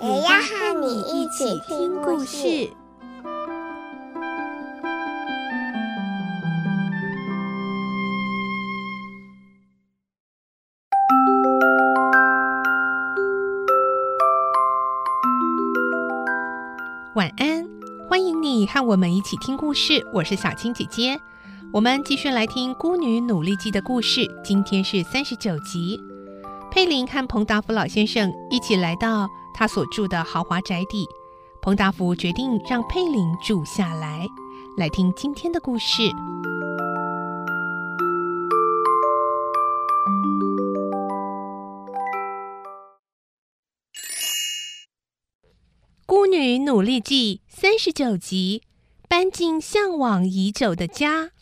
也要和你一起听故事。晚安，欢迎你和我们一起听故事。我是小青姐姐，我们继续来听《孤女努力记》的故事。今天是三十九集。佩林和彭达福老先生一起来到他所住的豪华宅邸。彭大福决定让佩林住下来。来听今天的故事。《孤女努力记》三十九集，搬进向往已久的家。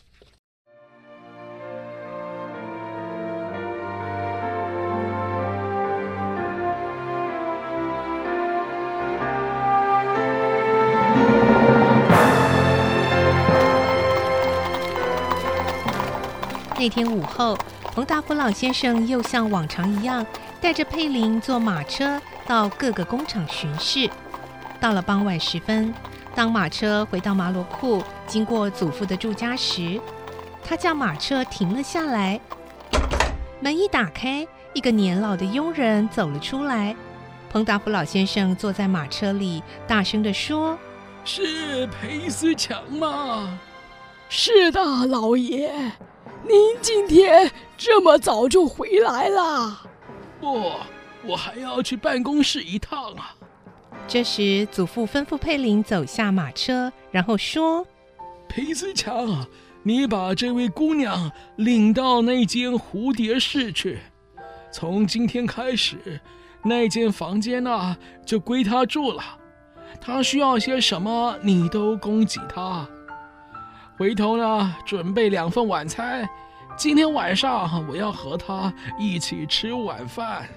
那天午后，彭达福老先生又像往常一样，带着佩林坐马车到各个工厂巡视。到了傍晚时分，当马车回到马罗库，经过祖父的住家时，他将马车停了下来。门一打开，一个年老的佣人走了出来。彭达福老先生坐在马车里，大声地说：“是裴思强吗？”“是的，老爷。您今天这么早就回来了？”“不，我还要去办公室一趟啊。”这时，祖父吩咐佩林走下马车，然后说：“裴思强，你把这位姑娘领到那间蝴蝶室去。从今天开始，那间房间呢、啊、就归她住了。她需要些什么，你都供给她。回头呢，准备两份晚餐。今天晚上我要和他一起吃晚饭。”“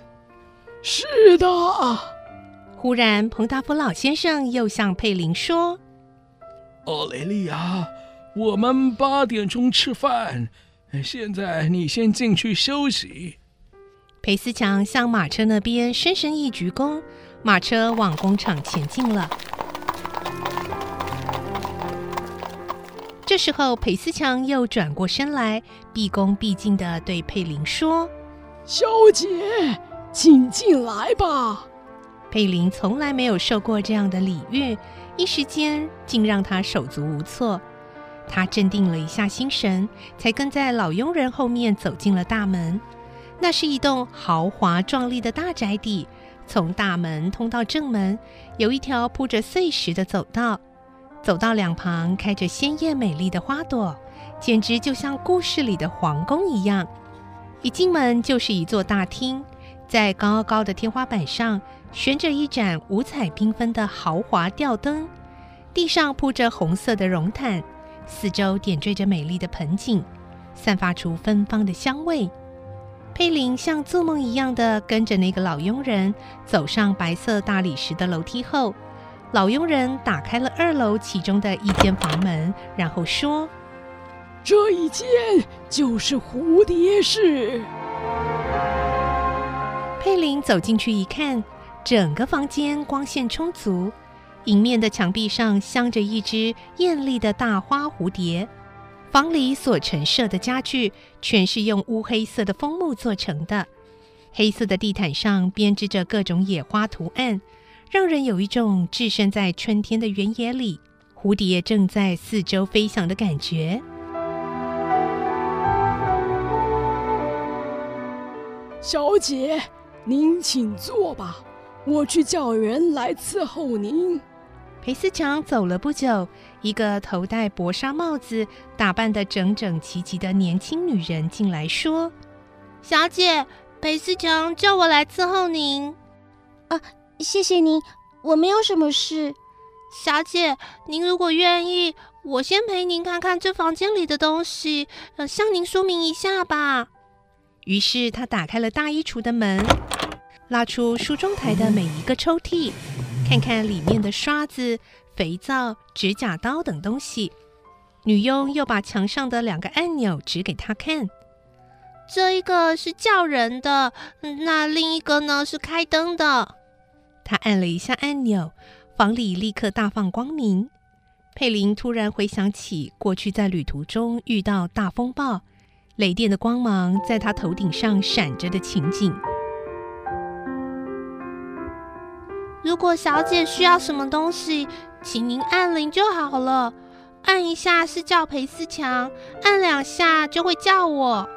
是的。”忽然，彭达福老先生又向佩林说：“奥雷利亚，我们八点钟吃饭，现在你先进去休息。”裴思强向马车那边深深一鞠躬，马车往工厂前进了。这时候，裴思强又转过身来，毕恭毕敬的对佩林说：“小姐，请进来吧。”佩林从来没有受过这样的礼遇，一时间竟让他手足无措。他镇定了一下心神，才跟在老佣人后面走进了大门。那是一栋豪华壮丽的大宅邸，从大门通到正门，有一条铺着碎石的走道，走道两旁开着鲜艳美丽的花朵，简直就像故事里的皇宫一样。一进门就是一座大厅，在高高的天花板上，悬着一盏五彩缤纷的豪华吊灯，地上铺着红色的绒毯，四周点缀着美丽的盆景，散发出芬芳的香味。佩林像做梦一样的跟着那个老佣人走上白色大理石的楼梯后，老佣人打开了二楼其中的一间房门，然后说：“这一间就是蝴蝶室。”佩林走进去一看。整个房间光线充足，迎面的墙壁上镶着一只艳丽的大花蝴蝶。房里所陈设的家具全是用乌黑色的枫木做成的，黑色的地毯上编织着各种野花图案，让人有一种置身在春天的原野里，蝴蝶正在四周飞翔的感觉。小姐，您请坐吧。我去叫人来伺候您。裴思强走了不久，一个头戴薄纱帽子、打扮得整整齐齐的年轻女人进来说：“小姐，裴思强叫我来伺候您。”啊，谢谢您，我没有什么事。小姐，您如果愿意，我先陪您看看这房间里的东西，呃，向您说明一下吧。于是他打开了大衣橱的门，拉出梳妆台的每一个抽屉，看看里面的刷子、肥皂、指甲刀等东西。女佣又把墙上的两个按钮指给他看，这一个是叫人的，那另一个呢是开灯的。他按了一下按钮。房里立刻大放光明。佩林突然回想起过去在旅途中遇到大风暴，雷电的光芒在他头顶上闪着的情景。如果小姐需要什么东西，请您按铃就好了。按一下是叫裴思强，按两下就会叫我。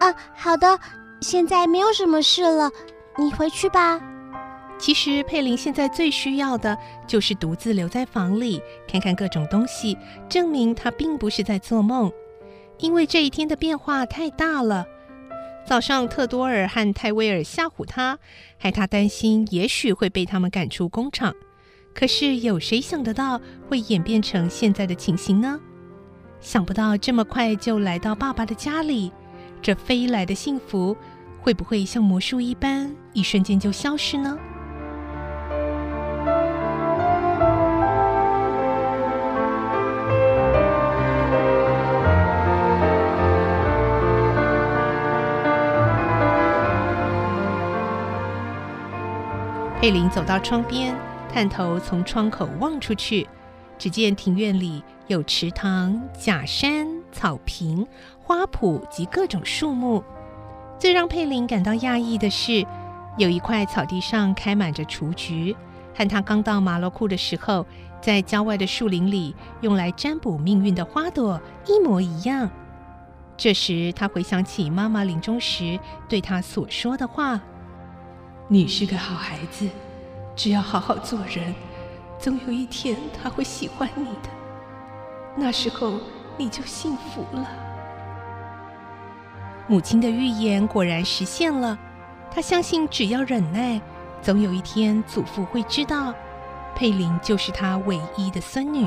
啊，好的，现在没有什么事了，你回去吧。其实佩林现在最需要的就是独自留在房里，看看各种东西，证明他并不是在做梦。因为这一天的变化太大了。早上特多尔和泰威尔吓唬他，害他担心也许会被他们赶出工厂。可是有谁想得到会演变成现在的情形呢？想不到这么快就来到爸爸的家里，这飞来的幸福会不会像魔术一般，一瞬间就消失呢？佩林走到窗边，探头从窗口望出去，只见庭院里有池塘、假山、草坪、花圃及各种树木。最让佩林感到讶异的是，有一块草地上开满着雏菊，和他刚到马洛库的时候，在郊外的树林里用来占卜命运的花朵一模一样。这时，他回想起妈妈临终时对他所说的话。你是个好孩子，只要好好做人，总有一天他会喜欢你的。那时候你就幸福了。母亲的预言果然实现了，她相信只要忍耐，总有一天祖父会知道，佩林就是他唯一的孙女。